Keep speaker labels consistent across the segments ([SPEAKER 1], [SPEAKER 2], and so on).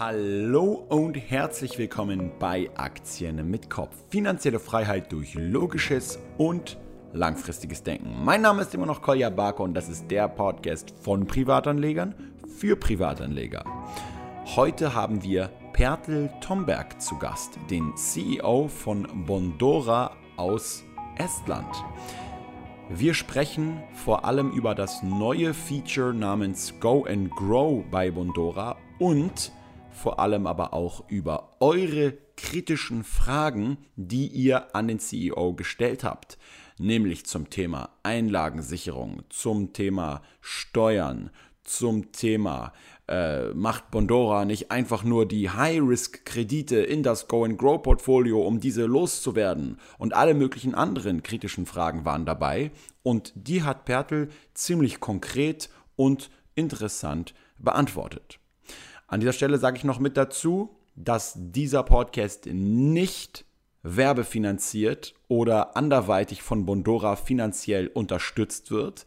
[SPEAKER 1] Hallo und herzlich willkommen bei Aktien mit Kopf. Finanzielle Freiheit durch logisches und langfristiges Denken. Mein Name ist immer noch Kolja Barker und das ist der Podcast von Privatanlegern für Privatanleger. Heute haben wir Pertel Tomberg zu Gast, den CEO von Bondora aus Estland. Wir sprechen vor allem über das neue Feature namens Go and Grow bei Bondora und vor allem aber auch über eure kritischen Fragen, die ihr an den CEO gestellt habt, nämlich zum Thema Einlagensicherung, zum Thema Steuern, zum Thema äh, macht Bondora nicht einfach nur die High-Risk-Kredite in das Go-and-Grow-Portfolio, um diese loszuwerden und alle möglichen anderen kritischen Fragen waren dabei und die hat Pertel ziemlich konkret und interessant beantwortet. An dieser Stelle sage ich noch mit dazu, dass dieser Podcast nicht werbefinanziert oder anderweitig von Bondora finanziell unterstützt wird.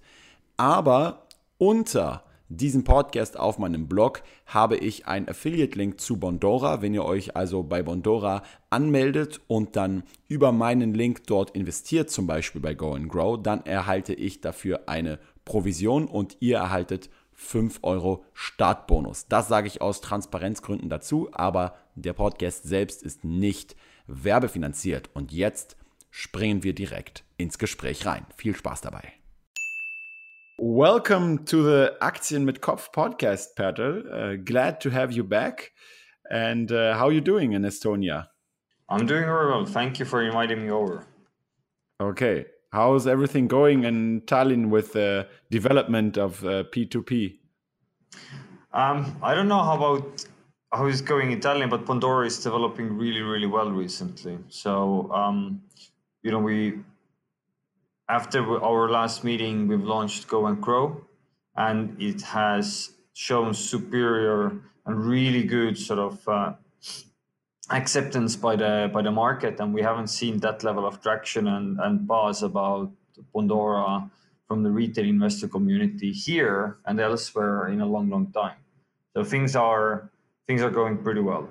[SPEAKER 1] Aber unter diesem Podcast auf meinem Blog habe ich einen Affiliate-Link zu Bondora. Wenn ihr euch also bei Bondora anmeldet und dann über meinen Link dort investiert, zum Beispiel bei Go and Grow, dann erhalte ich dafür eine Provision und ihr erhaltet 5 Euro Startbonus. Das sage ich aus Transparenzgründen dazu, aber der Podcast selbst ist nicht werbefinanziert. Und jetzt springen wir direkt ins Gespräch rein. Viel Spaß dabei. Welcome to the Aktien mit Kopf podcast, Pertel. Uh, glad to have you back. And uh, how are you doing in Estonia?
[SPEAKER 2] I'm doing very well. Thank you for inviting me over.
[SPEAKER 1] Okay. How's everything going in Tallinn with the development of uh, P2P?
[SPEAKER 2] Um, I don't know how about how it's going in Tallinn, but Bondora is developing really, really well recently. So, um, you know, we after our last meeting, we've launched Go and Grow, and it has shown superior and really good sort of uh, acceptance by the by the market, and we haven't seen that level of traction and and buzz about Bondora from the retail investor community here and elsewhere in a long, long time. So things are things are going pretty well.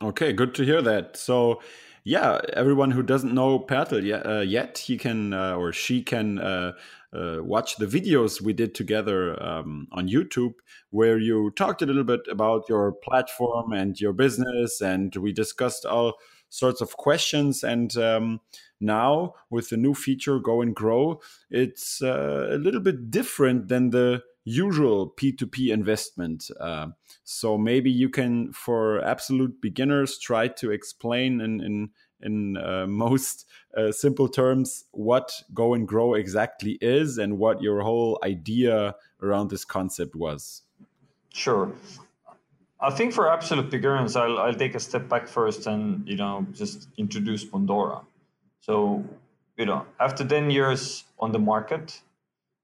[SPEAKER 1] Okay, good to hear that. So, yeah, everyone who doesn't know Pärtel yet, uh, yet he can uh, or she can uh, uh, watch the videos we did together um, on YouTube, where you talked a little bit about your platform and your business, and we discussed all sorts of questions. And um, now, with the new feature, Go and Grow, it's uh, a little bit different than the usual P2P investment. Uh, so maybe you can, for absolute beginners, try to explain in in in uh, most uh, simple terms what go and grow exactly is and what your whole idea around this concept was
[SPEAKER 2] sure i think for absolute beginners i'll, I'll take a step back first and you know just introduce Bondora. so you know after 10 years on the market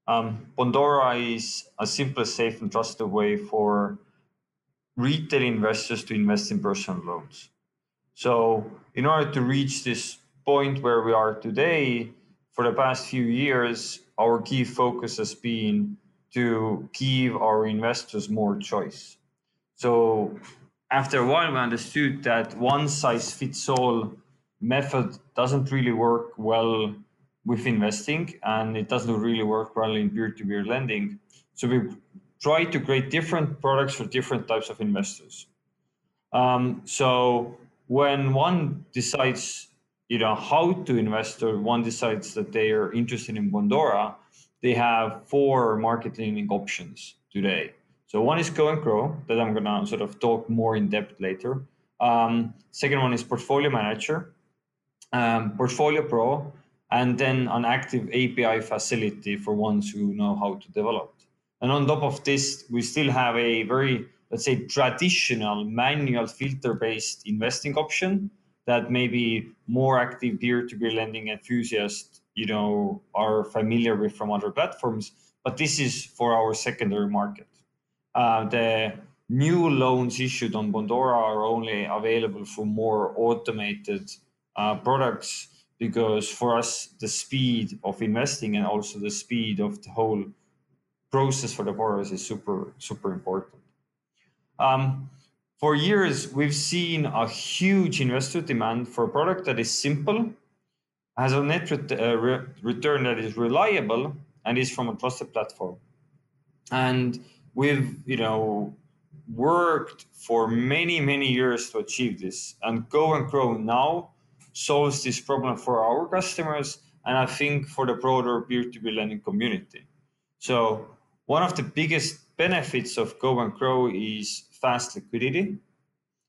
[SPEAKER 2] um, Bondora is a simple safe and trusted way for retail investors to invest in personal loans so, in order to reach this point where we are today, for the past few years, our key focus has been to give our investors more choice. So, after a while, we understood that one size fits all method doesn't really work well with investing and it doesn't really work well in peer to peer lending. So, we try to create different products for different types of investors. Um, so, when one decides you know how to invest or one decides that they are interested in Bondora, they have four market options today. So one is Go and Grow that I'm gonna sort of talk more in depth later. Um, second one is Portfolio Manager, um, Portfolio Pro, and then an active API facility for ones who know how to develop. And on top of this, we still have a very let's say traditional manual filter based investing option that maybe more active peer-to-peer lending enthusiasts you know are familiar with from other platforms but this is for our secondary market uh, the new loans issued on bondora are only available for more automated uh, products because for us the speed of investing and also the speed of the whole process for the borrowers is super super important um, for years we've seen a huge investor demand for a product that is simple, has a net ret- uh, re- return that is reliable, and is from a trusted platform. And we've, you know, worked for many, many years to achieve this. And Go and Grow now solves this problem for our customers and I think for the broader peer-to-peer lending community. So one of the biggest benefits of Go and Grow is fast liquidity.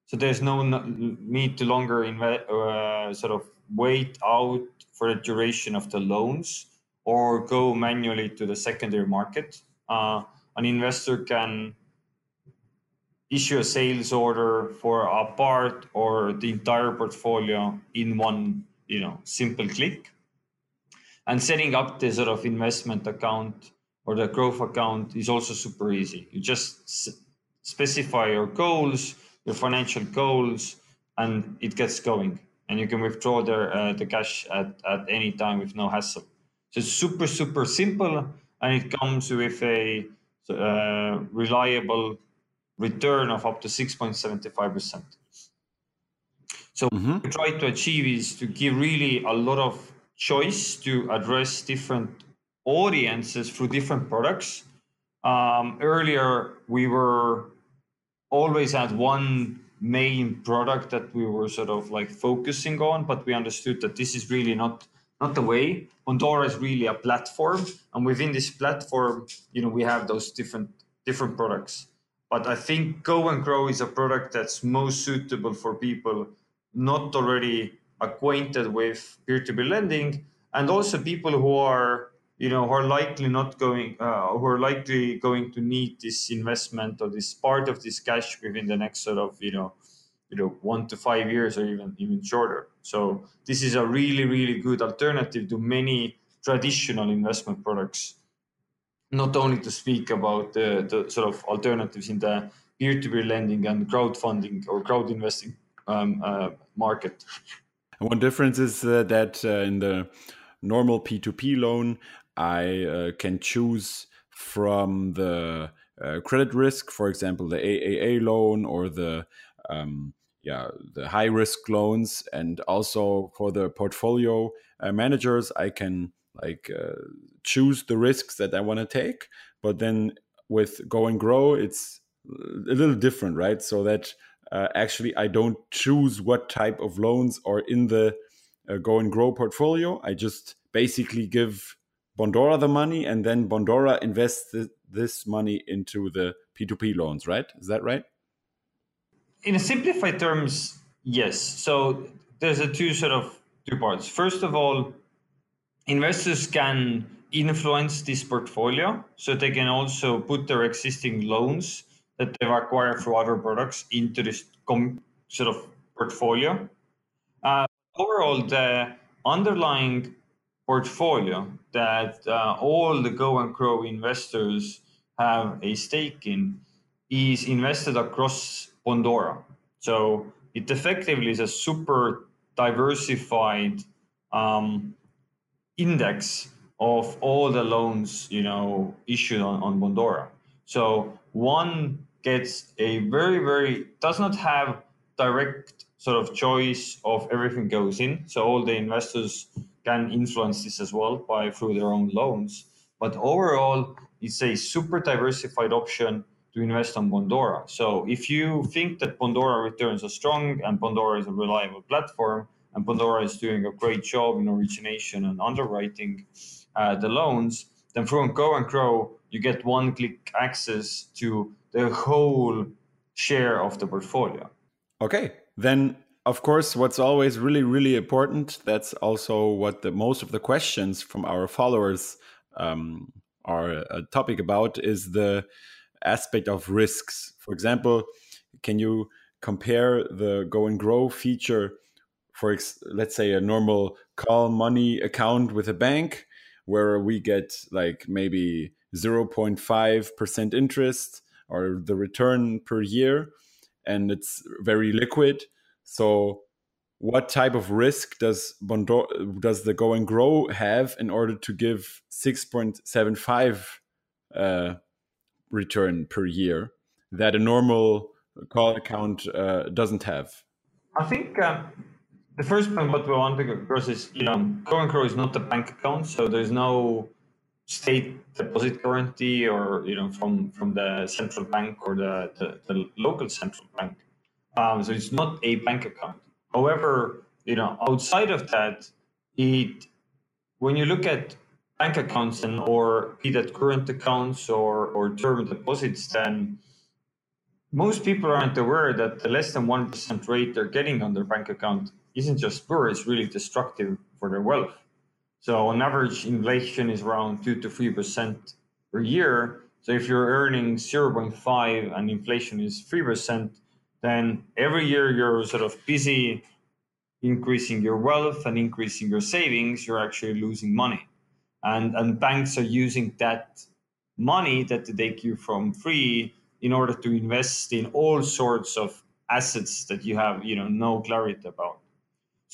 [SPEAKER 2] So there's no need to longer uh, sort of wait out for the duration of the loans or go manually to the secondary market. Uh, an investor can issue a sales order for a part or the entire portfolio in one you know simple click. And setting up the sort of investment account or the growth account is also super easy. You just specify your goals your financial goals and it gets going. And you can withdraw the, uh, the cash at, at any time with no hassle. So it's super super simple and it comes with a uh, reliable return of up to 6.75%. So mm-hmm. what we try to achieve is to give really a lot of choice to address different audiences through different products. Um, earlier, we were always had one main product that we were sort of like focusing on, but we understood that this is really not not the way. Bondora is really a platform, and within this platform, you know, we have those different different products. But I think Go and Grow is a product that's most suitable for people not already acquainted with peer-to-peer lending, and also people who are you know who are likely not going uh, who are likely going to need this investment or this part of this cash within the next sort of you know you know one to five years or even even shorter. So this is a really really good alternative to many traditional investment products not only to speak about the, the sort of alternatives in the peer-to-peer lending and crowdfunding or crowd investing um, uh, market.
[SPEAKER 1] And one difference is uh, that uh, in the normal P2P loan, I uh, can choose from the uh, credit risk, for example, the AAA loan or the um, yeah the high risk loans, and also for the portfolio uh, managers, I can like uh, choose the risks that I want to take. But then with Go and Grow, it's a little different, right? So that uh, actually I don't choose what type of loans are in the uh, Go and Grow portfolio. I just basically give Bondora the money, and then Bondora invests th this money into the P2P loans, right? Is that right?
[SPEAKER 2] In a simplified terms, yes. So there's a two sort of two parts. First of all, investors can influence this portfolio so they can also put their existing loans that they've acquired through other products into this com- sort of portfolio. Uh, overall, the underlying portfolio that uh, all the Go and Grow investors have a stake in is invested across Bondora. So it effectively is a super diversified um, index of all the loans you know issued on, on Bondora. So one gets a very very does not have direct sort of choice of everything goes in. So all the investors can influence this as well by through their own loans. But overall, it's a super diversified option to invest on Bondora. So if you think that Bondora returns are strong and Bondora is a reliable platform, and Bondora is doing a great job in origination and underwriting uh, the loans, then through Go and Grow, you get one click access to the whole share of the portfolio.
[SPEAKER 1] Okay, then of course, what's always really, really important, that's also what the most of the questions from our followers um, are a topic about, is the aspect of risks. For example, can you compare the Go and Grow feature for let's say a normal call money account with a bank where we get like maybe 0.5% interest or the return per year and it's very liquid so what type of risk does Bondor does the go and grow have in order to give 6.75 uh, return per year that a normal call account uh, doesn't have?
[SPEAKER 2] I think uh, the first point what we want to go across is you know Go and Grow is not a bank account, so there's no state deposit guarantee or you know from from the central bank or the the, the local central bank. Um, so it's not a bank account. However, you know outside of that, it when you look at bank accounts and or be that current accounts or or term deposits, then most people aren't aware that the less than 1% rate they're getting on their bank account isn't just poor, it's really destructive for their wealth. So on average, inflation is around 2 to 3% per year. So if you're earning 0.5 and inflation is 3%, then every year you're sort of busy increasing your wealth and increasing your savings, you're actually losing money. And, and banks are using that money that they take you from free in order to invest in all sorts of assets that you have you know no clarity about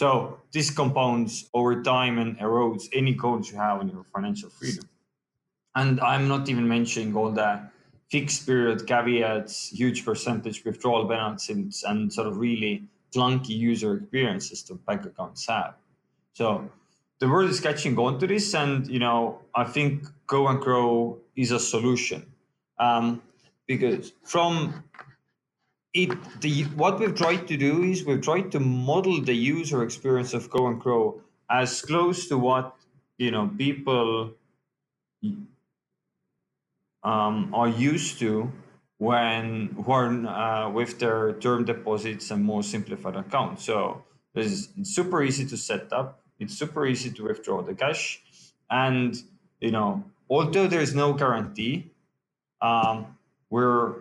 [SPEAKER 2] so this compounds over time and erodes any goals you have on your financial freedom. And i'm not even mentioning all the fixed period caveats huge percentage withdrawal penalties and sort of really clunky user experiences that bank accounts have. So the world is catching on to this and you know i think go and grow is a solution. Um, because from it the what we've tried to do is we've tried to model the user experience of go and grow as close to what you know people um, are used to when are uh, with their term deposits and more simplified accounts so it's super easy to set up. It's super easy to withdraw the cash and you know although there's no guarantee um, where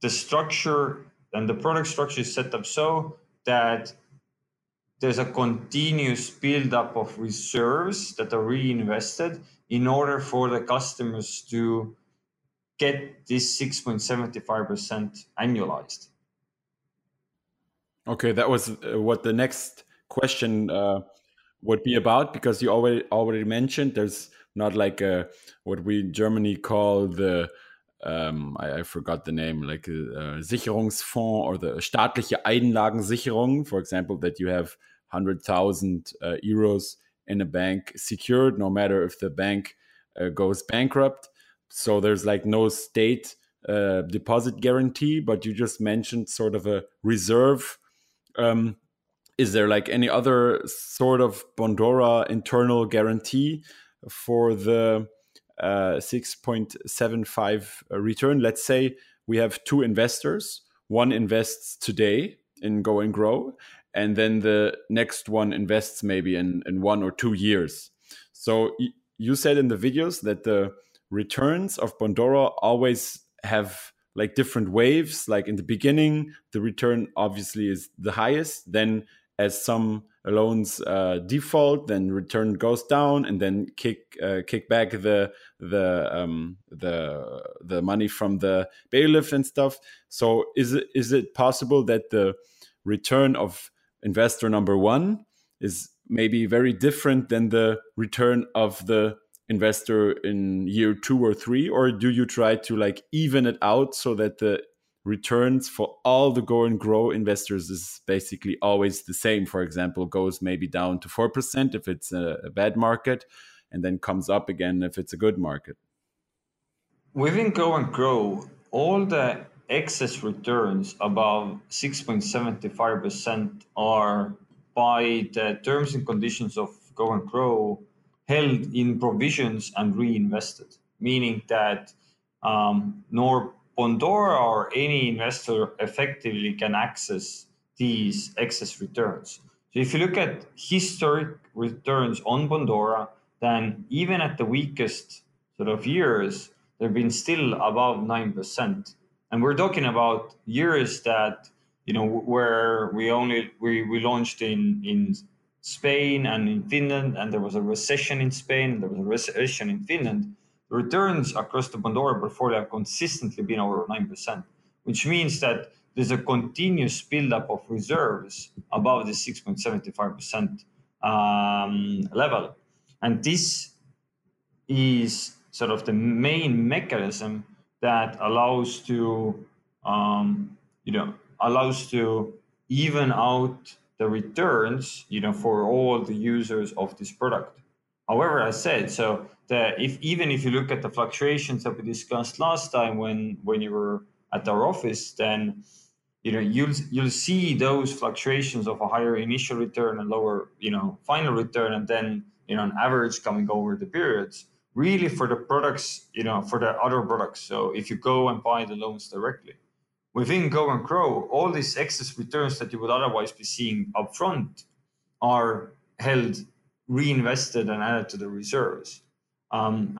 [SPEAKER 2] the structure and the product structure is set up so that there's a continuous build-up of reserves that are reinvested in order for the customers to get this 6.75% annualized.
[SPEAKER 1] Okay, that was uh, what the next question uh, would be about because you already already mentioned there's not like a what we in Germany call the um, I, I, forgot the name, like uh, Sicherungsfonds or the staatliche Einlagensicherung, for example, that you have 100,000 uh, euros in a bank secured, no matter if the bank uh, goes bankrupt. So there's like no state uh, deposit guarantee, but you just mentioned sort of a reserve. Um, is there like any other sort of Bondora internal guarantee for the uh, 6.75 uh, return. Let's say we have two investors. One invests today in Go and Grow, and then the next one invests maybe in, in one or two years. So you said in the videos that the returns of Bondora always have like different waves. Like in the beginning, the return obviously is the highest. Then, as some loans uh, default, then return goes down, and then kick uh, kick back the the um, the the money from the bailiff and stuff. So is it is it possible that the return of investor number one is maybe very different than the return of the investor in year two or three or do you try to like even it out so that the returns for all the go and grow investors is basically always the same. For example, goes maybe down to 4% if it's a, a bad market and then comes up again if it's a good market.
[SPEAKER 2] Within Go and Grow, all the excess returns above 6.75% are by the terms and conditions of Go and Grow held in provisions and reinvested, meaning that um, nor Bondora or any investor effectively can access these excess returns. So if you look at historic returns on Bondora, then even at the weakest sort of years, they've been still above 9%. And we're talking about years that, you know, where we only, we, we launched in, in Spain and in Finland, and there was a recession in Spain, and there was a recession in Finland the returns across the Bondora portfolio have consistently been over 9%, which means that there's a continuous buildup of reserves above the 6.75% um, level. And this is sort of the main mechanism that allows to, um, you know, allows to even out the returns, you know, for all the users of this product. However, I said so. The, if even if you look at the fluctuations that we discussed last time when when you were at our office, then you know you'll you'll see those fluctuations of a higher initial return and lower you know final return, and then you know an average coming over the periods. Really, for the products, you know, for the other products. So if you go and buy the loans directly, within Go and Grow, all these excess returns that you would otherwise be seeing upfront are held, reinvested, and added to the reserves. Um,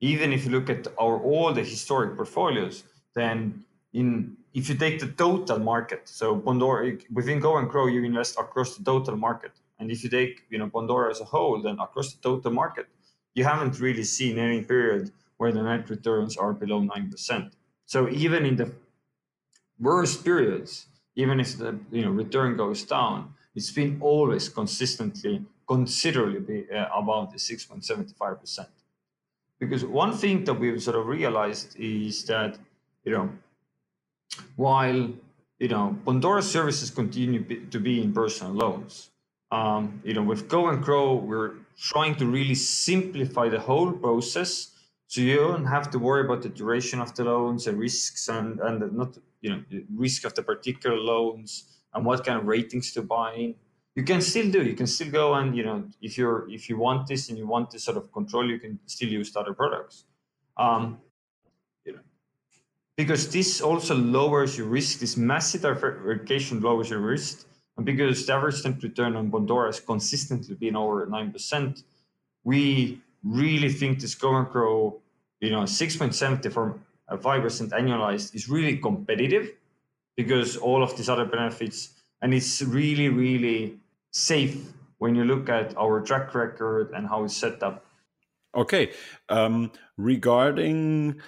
[SPEAKER 2] even if you look at our all the historic portfolios, then in if you take the total market, so Bondora within Go and Grow, you invest across the total market, and if you take you know Bondora as a whole, then across the total market, you haven't really seen any period where the net returns are below nine percent. So even in the worst periods, even if the you know return goes down, it's been always consistently considerably uh, above the 6.75%. Because one thing that we've sort of realized is that, you know, while, you know, Bondora services continue to be in personal loans, um, you know, with Go and Grow, we're trying to really simplify the whole process so you don't have to worry about the duration of the loans, and risks, and and not you know risk of the particular loans and what kind of ratings to buy in. You can still do. You can still go and you know if you're if you want this and you want this sort of control, you can still use other products. Um, you know, because this also lowers your risk. This massive diversification lowers your risk, and because the average return on Bondora has consistently been over nine percent, we really think this and Grow, you know, 6.70 for 5% annualized is really competitive because all of these other benefits, and it's really, really safe when you look at our track record and how it's set up.
[SPEAKER 1] Okay. Um, regarding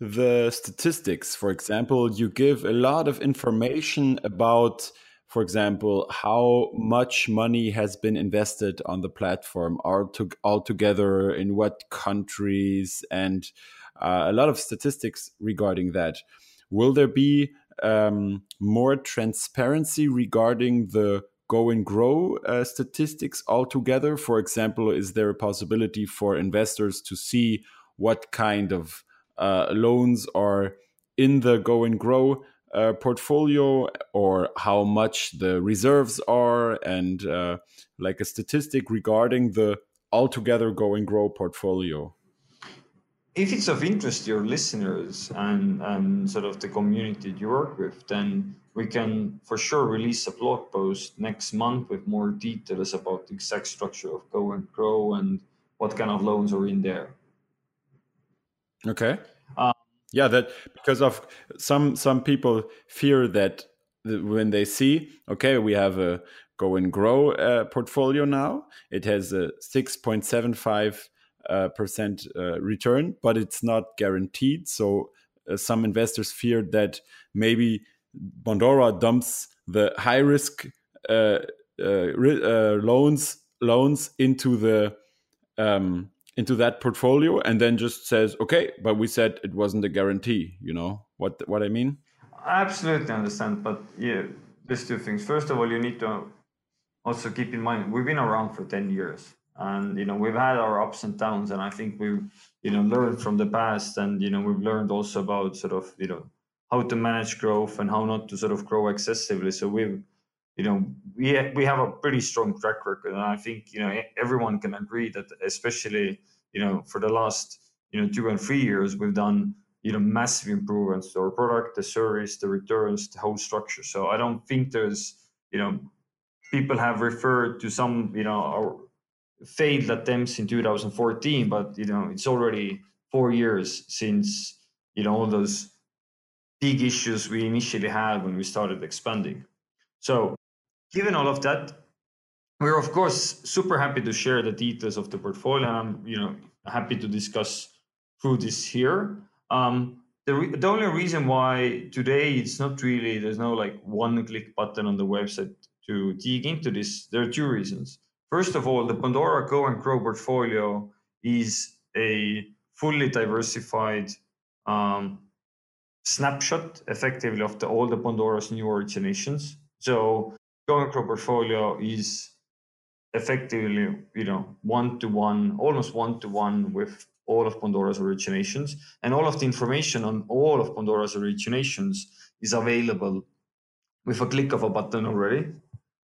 [SPEAKER 1] the statistics, for example, you give a lot of information about for example, how much money has been invested on the platform altogether, in what countries, and uh, a lot of statistics regarding that. Will there be um, more transparency regarding the go and grow uh, statistics altogether? For example, is there a possibility for investors to see what kind of uh, loans are in the go and grow uh, portfolio or how much the reserves are and uh, like a statistic regarding the altogether go and grow portfolio
[SPEAKER 2] if it's of interest to your listeners and, and sort of the community you work with then we can for sure release a blog post next month with more details about the exact structure of go and grow and what kind of loans are in there.
[SPEAKER 1] Okay. Yeah that because of some some people fear that when they see okay we have a go and grow uh, portfolio now it has a 6.75 uh, percent uh, return but it's not guaranteed. So uh, some investors fear that maybe bondora dumps the high risk uh, uh, loans loans into the um, into that portfolio and then just says okay but we said it wasn't a guarantee you know? What what i mean?
[SPEAKER 2] I absolutely understand but yeah there's two things. First of all you need to also keep in mind we've been around for 10 years and you know we've had our ups and downs and i think we've you know learned from the past and you know we've learned also about sort of you know how to manage growth and how not to sort of grow excessively so we've you know we we have a pretty strong track record, and I think you know everyone can agree that especially you know for the last you know two and three years we've done you know massive improvements to our product, the service, the returns, the whole structure. So I don't think there's you know people have referred to some you know our failed attempts in 2014, but you know it's already four years since you know all those big issues we initially had when we started expanding. So given all of that, we're of course super happy to share the details of the portfolio. I'm you know happy to discuss through this here. Um, the, re- the only reason why today it's not really there's no like one click button on the website to dig into this. There are two reasons. First of all, the Bondora Go and Grow portfolio is a fully diversified um, snapshot effectively of the all the Bondora's new originations. So Go and Grow portfolio is effectively, you know, one to one, almost one to one with all of Bondora's originations. And all of the information on all of Bondora's originations is available with a click of a button already.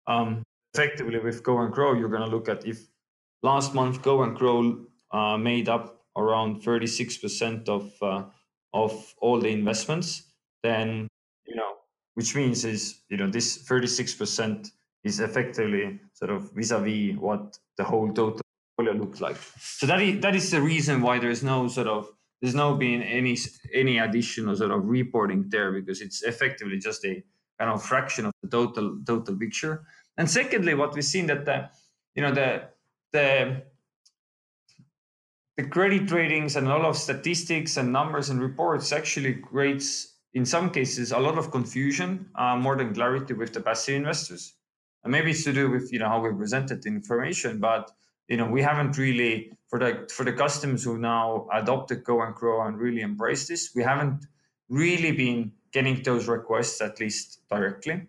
[SPEAKER 2] Um, effectively, with Go and Grow, you're going to look at if last month Go and Grow uh, made up around 36% of uh, of all the investments, then you know, which means is you know this 36% is effectively sort of vis-a-vis what the whole total portfolio looks like. So that is that is the reason why there's no sort of there's no being any any additional sort of reporting there because it's effectively just a kind of fraction of the total total picture. And secondly, what we've seen that the you know the the the credit ratings and a lot of statistics and numbers and reports actually creates in some cases a lot of confusion uh, more than clarity with the passive investors. And maybe it's to do with you know how we presented the information but you know we haven't really for the for the customers who now adopted go and grow and really embrace this we haven't really been getting those requests at least directly.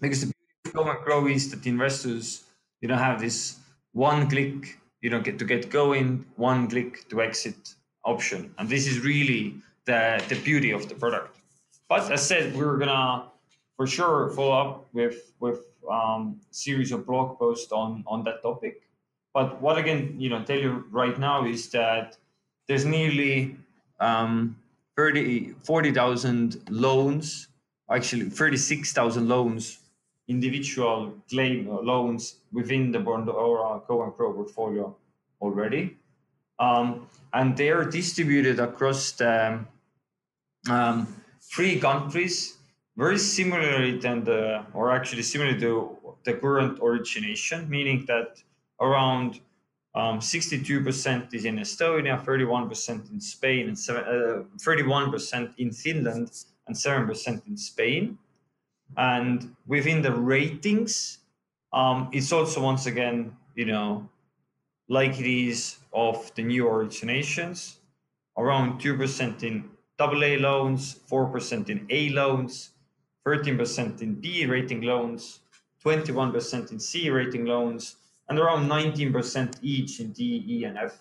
[SPEAKER 2] Because the beauty of go and grow is that investors you know have this one click you know get to get going one click to exit option and this is really the the beauty of the product but as I said we're gonna for sure follow up with with um, series of blog posts on on that topic. But what I can you know tell you right now is that there's nearly um, 30, 40,000 loans, actually 36,000 loans, individual claim loans within the Bondora Go and Grow portfolio already. Um, and they are distributed across the um, three countries very similarly than the, or actually similar to the current origination, meaning that around um, 62% is in Estonia, 31% in Spain, and seven, uh, 31% in Finland, and 7% in Spain. And within the ratings, um, it's also once again, you know, like it is of the new originations, around 2% in AA loans, 4% in A loans, 13% in B rating loans, 21% in C rating loans, and around 19% each in D, E, and F.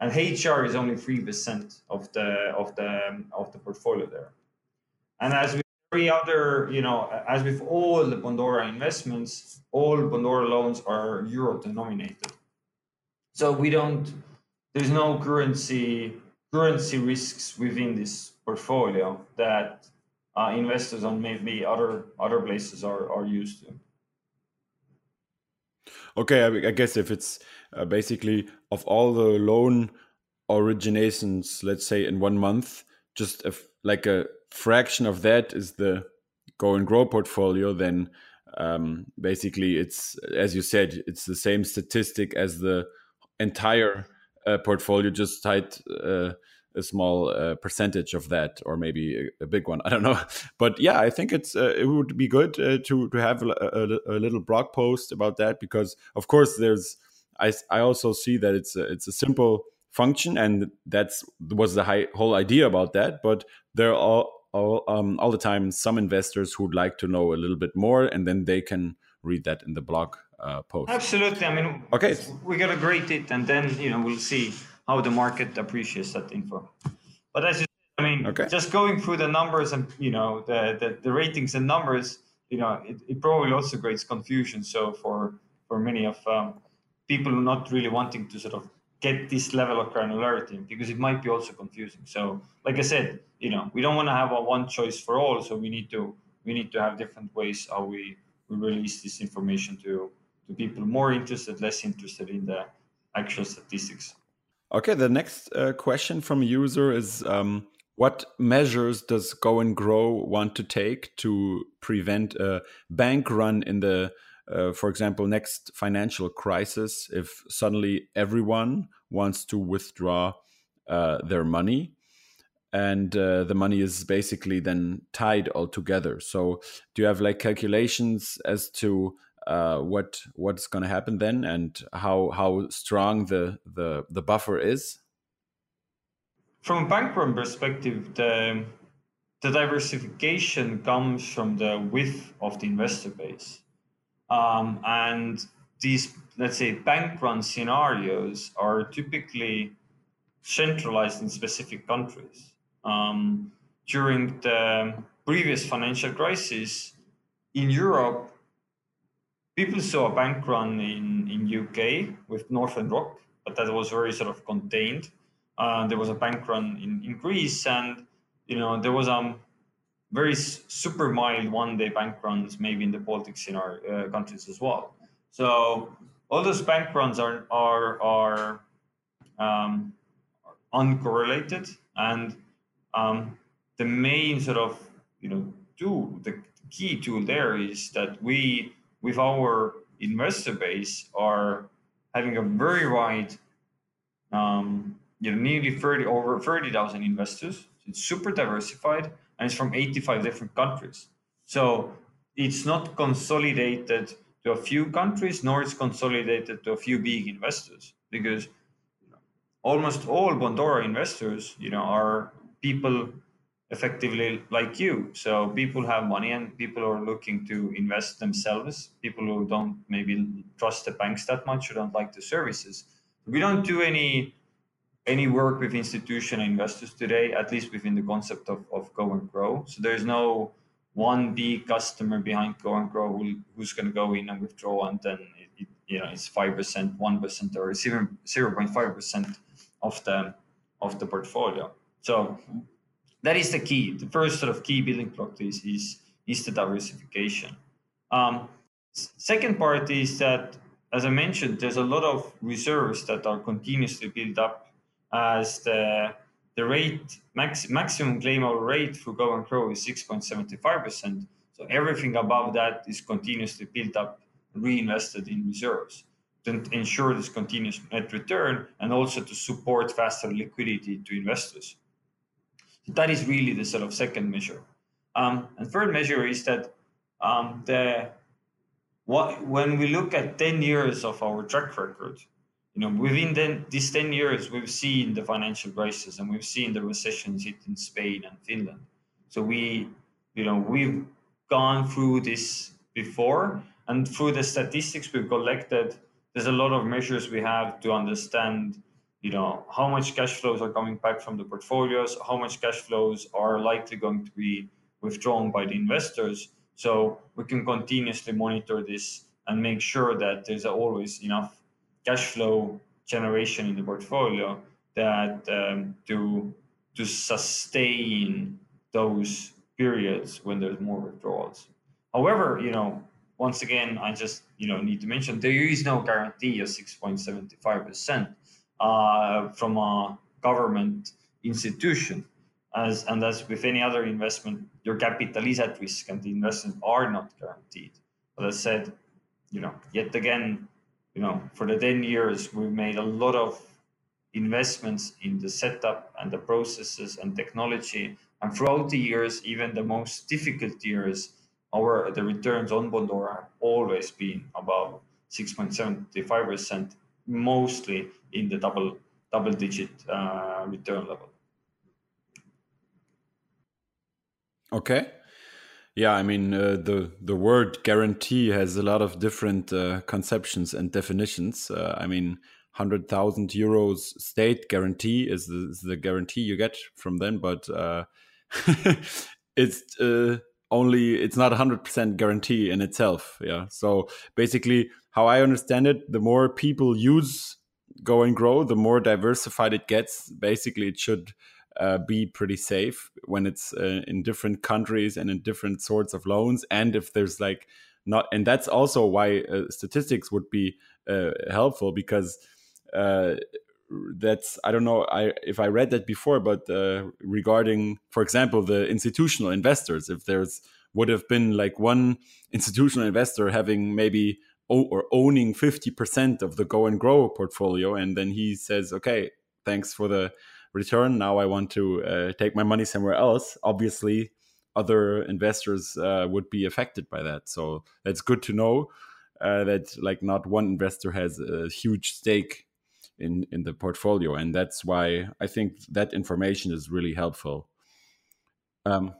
[SPEAKER 2] And HR is only 3% of the of the of the portfolio there. And as with every other, you know, as with all the Bondora investments, all Bondora loans are euro denominated. So we don't there's no currency currency risks within this portfolio that uh, investors on maybe other other places are are used to.
[SPEAKER 1] Okay, I, I guess if it's uh, basically of all the loan originations, let's say in one month, just a, like a fraction of that is the go and grow portfolio, then um, basically it's as you said, it's the same statistic as the entire uh, portfolio, just tied uh, a small uh, percentage of that, or maybe a, a, big one. I don't know, but yeah, I think it's uh, it would be good uh, to to have a, a, a, little blog post about that because, of course, there's I I also see that it's a, it's a simple function, and that's was the high, whole idea about that. But there are all um, all the time some investors who'd like to know a little bit more, and then they can read that in the blog uh, post.
[SPEAKER 2] Absolutely. I mean, okay, we gotta grade it, and then you know we'll see how the market appreciates that info. But as you, I mean, okay. just going through the numbers and you know the the, the ratings and numbers, you know, it, it, probably also creates confusion. So for for many of um, people not really wanting to sort of get this level of granularity because it might be also confusing. So like I said, you know, we don't want to have a one choice for all. So we need to we need to have different ways how we, we release this information to to people more interested, less interested in the actual statistics.
[SPEAKER 1] Okay, the next uh, question from a user is um, what measures does Go and Grow want to take to prevent a bank run in the, uh, for example, next financial crisis if suddenly everyone wants to withdraw uh, their money? And uh, the money is basically then tied all together. So, do you have like calculations as to uh, what what's going to happen then and how how strong the the the buffer is
[SPEAKER 2] from a bank run perspective the the diversification comes from the width of the investor base. Um, and these, let's say, bank run scenarios are typically centralized in specific countries. Um, during the previous financial crisis in Europe, people saw a bank run in, in UK with Northern Rock, but that was very sort of contained. Uh, there was a bank run in, in Greece, and you know there was um, very super mild one-day bank runs, maybe in the Baltic scenario, uh, countries as well. So all those bank runs are are are um, uncorrelated, and um, the main sort of you know tool, the key tool there is that we with our investor base are having a very wide, um, you know, nearly 30 over 30,000 investors. It's super diversified and it's from 85 different countries. So it's not consolidated to a few countries, nor it's consolidated to a few big investors because almost all Bondora investors, you know, are people effectively like you. So people have money and people are looking to invest themselves. People who don't maybe trust the banks that much or don't like the services. We don't do any any work with institutional investors today, at least within the concept of, of Go and Grow. So there's no one big customer behind Go and Grow who, who's going to go in and withdraw, and then it, it, you know it's five percent, one percent, or even zero point five percent of the of the portfolio. So that is the key. The first sort of key building block is is, is the diversification. Um, second part is that, as I mentioned, there's a lot of reserves that are continuously built up as the the rate max, maximum claimable rate for Go and Grow is 6.75%. So everything above that is continuously built up, reinvested in reserves to ensure this continuous net return and also to support faster liquidity to investors. That is really the sort of second measure. Um, and third measure is that um, the what when we look at 10 years of our track record, you know, within then these 10 years, we've seen the financial crisis and we've seen the recessions hit in Spain and Finland. So we, you know, we've gone through this before and through the statistics we've collected, there's a lot of measures we have to understand you know how much cash flows are coming back from the portfolios how much cash flows are likely going to be withdrawn by the investors so we can continuously monitor this and make sure that there's always enough cash flow generation in the portfolio that um, to to sustain those periods when there's more withdrawals however you know once again i just you know need to mention there is no guarantee of 6.75 percent uh, from a government institution. As, and as with any other investment, your capital is at risk and the investments are not guaranteed. But as said, you know, yet again, you know, for the 10 years, we've made a lot of investments in the setup and the processes and technology. And throughout the years, even the most difficult years, our the returns on Bondora have always been above 6.75%, mostly in the double double digit uh, return level.
[SPEAKER 1] Okay. Yeah, I mean uh, the the word guarantee has a lot of different uh, conceptions and definitions. Uh, I mean, hundred thousand euros state guarantee is the, is the, guarantee you get from them, but uh, it's uh, only it's not hundred percent guarantee in itself. Yeah, so basically, how I understand it, the more people use go and grow, the more diversified it gets. Basically, it should uh, be pretty safe when it's uh, in different countries and in different sorts of loans. And if there's like not, and that's also why uh, statistics would be uh, helpful because uh, that's I don't know I if I read that before, but uh, regarding, for example, the institutional investors, if there's would have been like one institutional investor having maybe or owning 50% of the go and grow portfolio and then he says okay thanks for the return. Now i want to uh, take my money somewhere else. Obviously other investors uh, would be affected by that. So that's good to know uh, that like not one investor has a huge stake in in the portfolio. And that's why i think that information is really helpful. Um,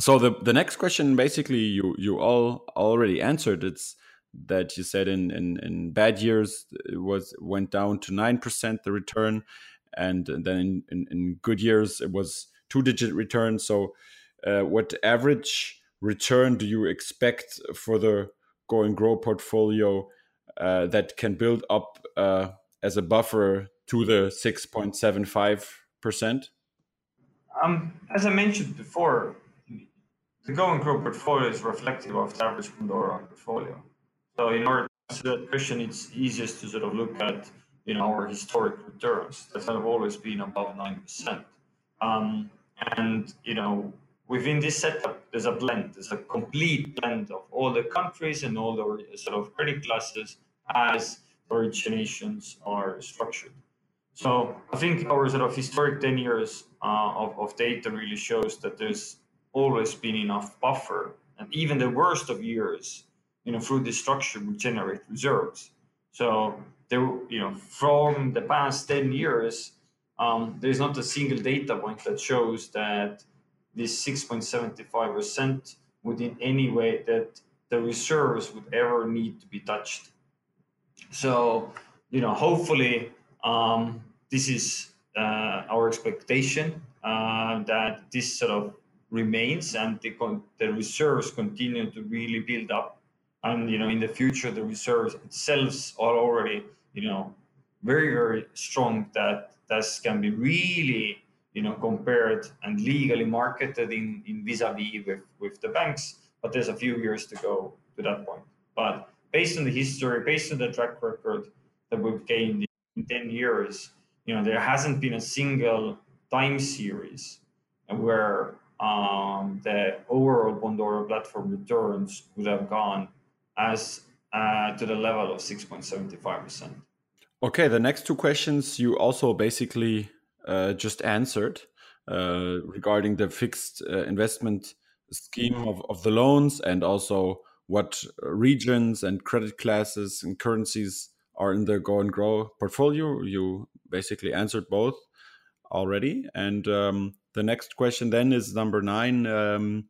[SPEAKER 1] So the the next question, basically, you you all already answered. It's that you said in in, in bad years it was went down to nine percent the return, and then in, in, in, good years it was two digit return. So, uh, what average return do you expect for the go and grow portfolio uh, that can build up uh, as a buffer to the six point seven five percent?
[SPEAKER 2] Um, as I mentioned before, the Go and Grow portfolio is reflective of the average Bondora portfolio. So in order to answer that question, it's easiest to sort of look at know our historic returns that have always been above nine percent. Um, and you know within this setup, there's a blend. There's a complete blend of all the countries and all the sort of credit classes as originations are structured. So I think our sort of historic 10 years uh, of, of data really shows that there's always been enough buffer. And even the worst of years, you know, through this structure would generate reserves. So there, you know, from the past 10 years, um, there's not a single data point that shows that this 6.75% would in any way that the reserves would ever need to be touched. So, you know, hopefully um, this is uh, our expectation uh, that this sort of remains and the, the reserves continue to really build up. And you know, in the future, the reserves itself are already you know very very strong that this can be really you know compared and legally marketed in in vis-a-vis with with the banks. But there's a few years to go to that point. But based on the history, based on the track record that we've gained in 10 years, you know, there hasn't been a single time series where um, the overall Bondora platform returns would have gone as uh, to the level of 6.75%.
[SPEAKER 1] Okay, the next two questions you also basically uh, just answered uh, regarding the fixed uh, investment scheme of, of the loans and also what regions and credit classes and currencies are in the go and grow portfolio. You basically answered both already. And um, the next question then is number nine. Um,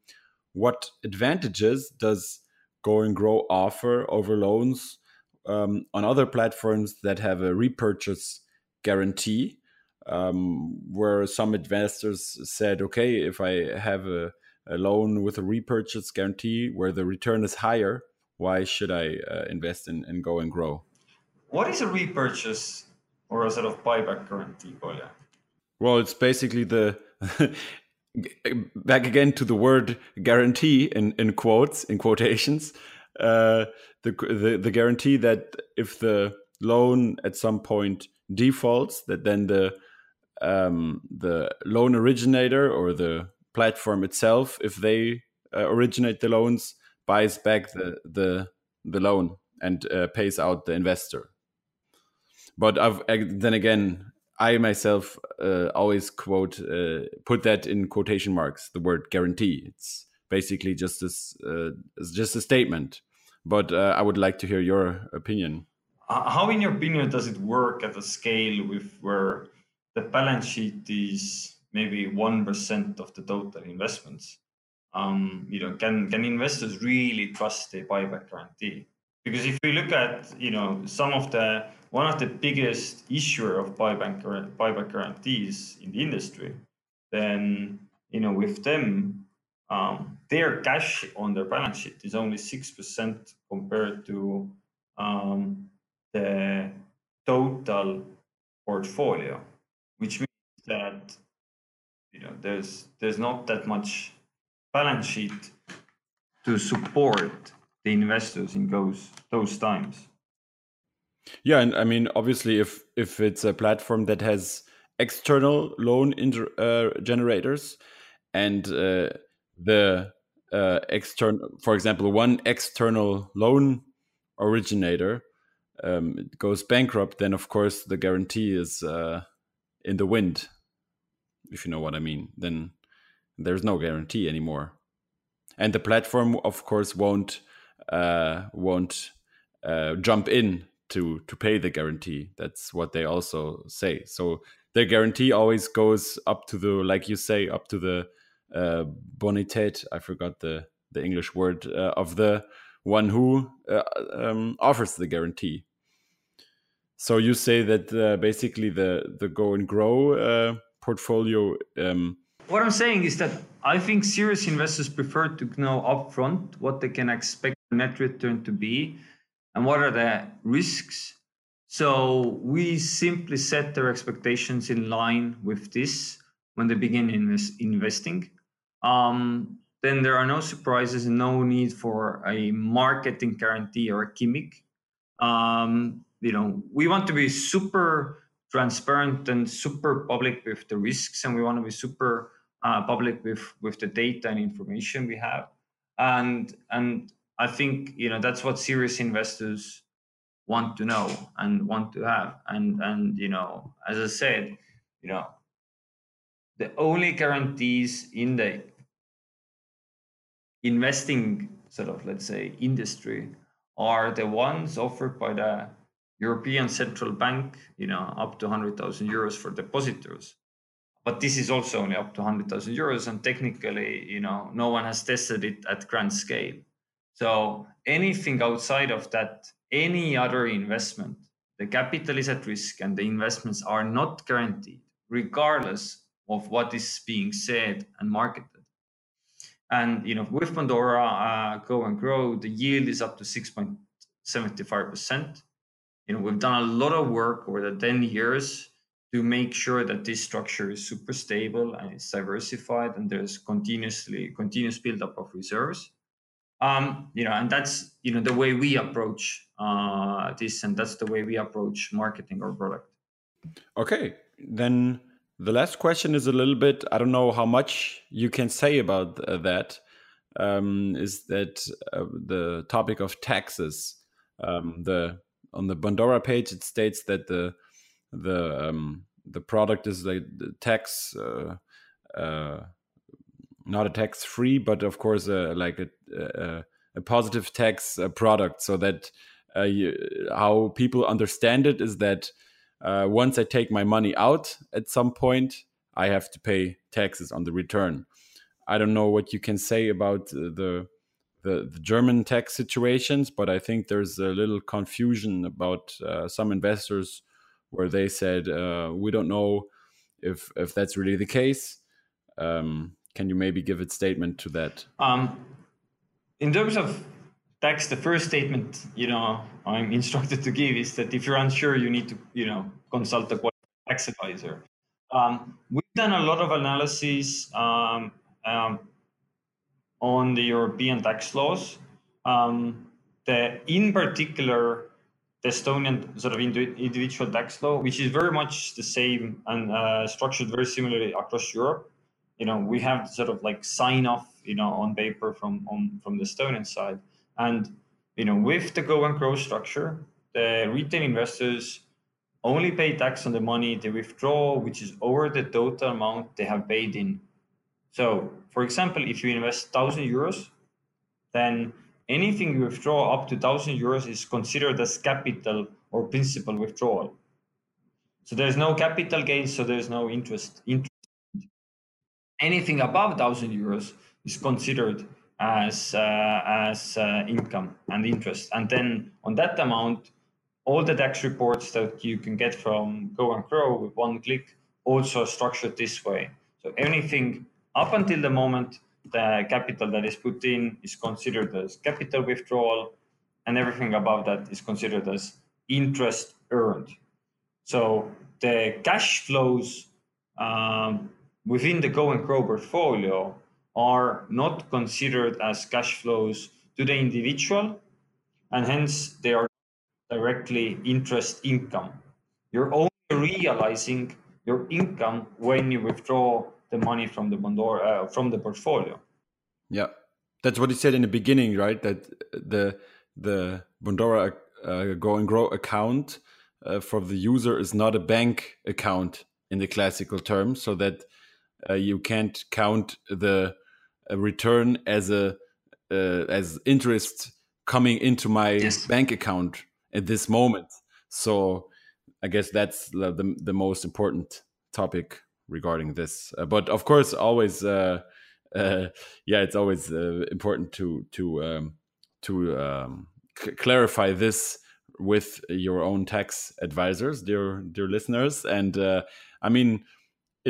[SPEAKER 1] what advantages does Go and Grow offer over loans um, on other platforms that have a repurchase guarantee? Um, where some investors said, okay, if I have a, a, loan with a repurchase guarantee where the return is higher, why should I uh, invest in, Go and Grow?
[SPEAKER 2] What is a repurchase or a sort of buyback guarantee, Kolja?
[SPEAKER 1] Well, it's basically the back again to the word guarantee in, in quotes in quotations. Uh, the, the the guarantee that if the loan at some point defaults that then the um, the loan originator or the platform itself if they uh, originate the loans buys back the the the loan and uh, pays out the investor. But I've, then again I myself uh, always quote uh, put that in quotation marks the word guarantee. It's basically just this uh, just a statement. But uh, I would like to hear your opinion.
[SPEAKER 2] How, in your opinion, does it work at a scale with where the balance sheet is maybe one percent of the total investments? Um, you know, can can investors really trust a buyback guarantee? Because if we look at you know some of the one of the biggest issuer of buyback buyback guarantees in the industry, then you know with them, um, their cash on their balance sheet is only six percent compared to um, the total portfolio, which means that you know there's there's not that much balance sheet to support the investors in those those times.
[SPEAKER 1] Yeah, and I mean, obviously, if if it's a platform that has external loan inter, uh, generators and uh, the uh, external, for example, one external loan originator um, goes bankrupt, then of course the guarantee is uh, in the wind. If you know what I mean, then there's no guarantee anymore, and the platform, of course, won't uh, won't uh, jump in to to pay the guarantee. That's what they also say. So their guarantee always goes up to the, like you say, up to the uh, bonität. I forgot the the English word uh, of the one who uh, um, offers the guarantee. So you say that uh, basically the the go and grow uh, portfolio. Um,
[SPEAKER 2] what I'm saying is that I think serious investors prefer to know upfront what they can expect net return to be and what are the risks. So we simply set their expectations in line with this when they begin invest, investing. Um, then there are no surprises and no need for a marketing guarantee or a gimmick. Um, you know, we want to be super transparent and super public with the risks, and we want to be super uh, public with with the data and information we have. And and I think you know that's what serious investors want to know and want to have. And and you know, as I said, you know, the only guarantees in the investing sort of let's say industry are the ones offered by the European Central Bank, you know, up to 100,000 euros for depositors. But this is also only up to 100,000 euros, and technically, you know, no one has tested it at grand scale. So anything outside of that, any other investment, the capital is at risk, and the investments are not guaranteed, regardless of what is being said and marketed. And you know, with Bondora, uh, Go and Grow, the yield is up to 6.75%. You know, we've done a lot of work over the 10 years to make sure that this structure is super stable and it's diversified and there's continuously continuous buildup of reserves. Um, you know, and that's you know the way we approach uh, this, and that's the way we approach marketing our product.
[SPEAKER 1] Okay, then the last question is a little bit, I don't know how much you can say about uh, that. Um, is that uh, the topic of taxes? Um, the on the Bondora page it states that the the um, the product is like the tax uh, uh, not a tax free, but of course uh, like a, a, a positive tax uh, product. So that uh, you, how people understand it is that uh, once I take my money out at some point, I have to pay taxes on the return. I don't know what you can say about the the, the German tax situations, but I think there's a little confusion about uh, some investors where they said uh, we don't know if if that's really the case. Um, can you maybe give a statement to that? Um,
[SPEAKER 2] in terms of tax, the first statement, you know, I'm instructed to give is that if you're unsure, you need to, you know, consult a tax advisor. Um, we've done a lot of analysis um, um, on the European tax laws. Um, the, in particular, the Estonian sort of individual tax law, which is very much the same and uh, structured very similarly across Europe. You know, we have sort of like sign off, you know, on paper from on, from the Estonian side and you know, with the go and grow structure, the retail investors only pay tax on the money they withdraw, which is over the total amount they have paid in. So, for example, if you invest thousand euros, then anything you withdraw up to thousand euros is considered as capital or principal withdrawal. So there's no capital gain, so there's no interest. interest. Anything above thousand euros is considered as uh, as uh, income and interest, and then on that amount, all the tax reports that you can get from Go and Grow with one click also structured this way. So anything up until the moment the capital that is put in is considered as capital withdrawal, and everything above that is considered as interest earned. So the cash flows um, within the Go and Grow portfolio are not considered as cash flows to the individual, and hence they are directly interest income. You're only realizing your income when you withdraw the money from the Bondora uh, from the portfolio.
[SPEAKER 1] Yeah, that's what he said in the beginning, right? That the the Bondora uh, Go and Grow account uh, for the user is not a bank account in the classical term, so that uh, you can't count the return as a uh, as interest coming into my yes. bank account at this moment. So I guess that's the the, the most important topic regarding this. Uh, but of course, always uh, uh, yeah, it's always uh, important to to um, to um, clarify this with your own tax advisors, dear dear listeners. And uh, I mean,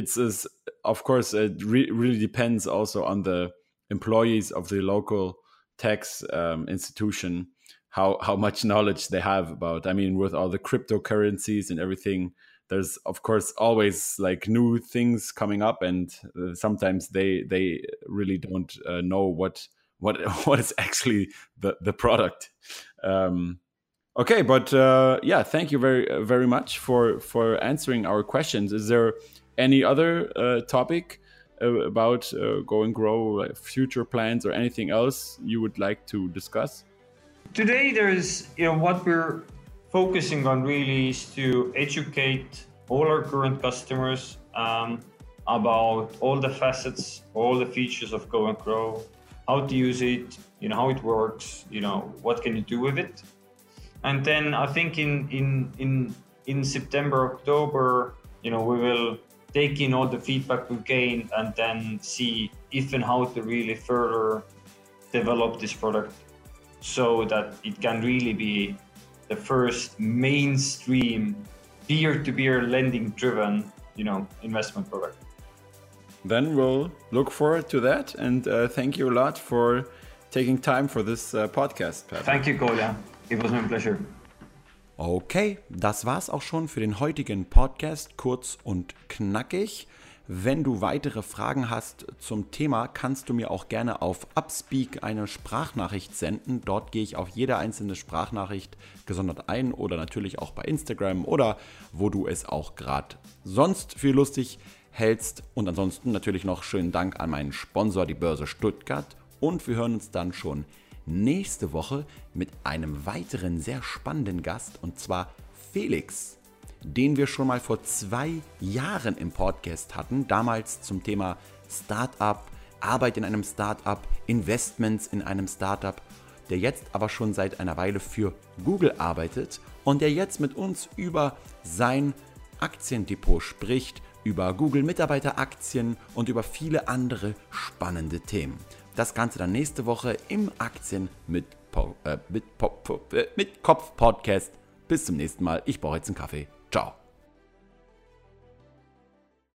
[SPEAKER 1] it's, of course it re really depends also on the employees of the local tax um, institution how how much knowledge they have about. I mean, with all the cryptocurrencies and everything, there's of course always like new things coming up, and uh, sometimes they they really don't uh, know what what what is actually the the product. Um, okay, but uh, yeah, thank you very very much for for answering our questions. Is there any other uh, topic? Uh, about uh, go and grow future plans or anything else you would like to discuss
[SPEAKER 2] today there's you know what we're focusing on really is to educate all our current customers um, about all the facets all the features of go and grow how to use it you know how it works you know what can you do with it and then i think in in in in september october you know we will take in all the feedback we gain and then see if and how to really further develop this product so that it can really be the first mainstream peer-to-peer lending driven you know investment product.
[SPEAKER 1] Then we'll look forward to that. And uh, thank you a lot for taking time for this uh, podcast
[SPEAKER 2] Pat. thank you Kolja it was my pleasure
[SPEAKER 1] Okay, das war's auch schon für den heutigen Podcast, kurz und knackig. Wenn du weitere Fragen hast zum Thema, kannst du mir auch gerne auf Upspeak eine Sprachnachricht senden. Dort gehe ich auf jede einzelne Sprachnachricht gesondert ein oder natürlich auch bei Instagram oder wo du es auch gerade sonst für lustig hältst. Und ansonsten natürlich noch schönen Dank an meinen Sponsor, die Börse Stuttgart. Und wir hören uns dann schon nächste Woche mit einem weiteren sehr spannenden Gast und zwar Felix den wir schon mal vor zwei Jahren im Podcast hatten, damals zum Thema Startup, Arbeit in einem Startup, Investments in einem Startup, der jetzt aber schon seit einer Weile für Google arbeitet und der jetzt mit uns über sein Aktiendepot spricht, über Google Mitarbeiteraktien und über viele andere spannende Themen. Das Ganze dann nächste Woche im Aktien mit, po äh, mit, po äh, mit Kopf Podcast. Bis zum nächsten Mal. Ich brauche jetzt einen Kaffee. Ciao.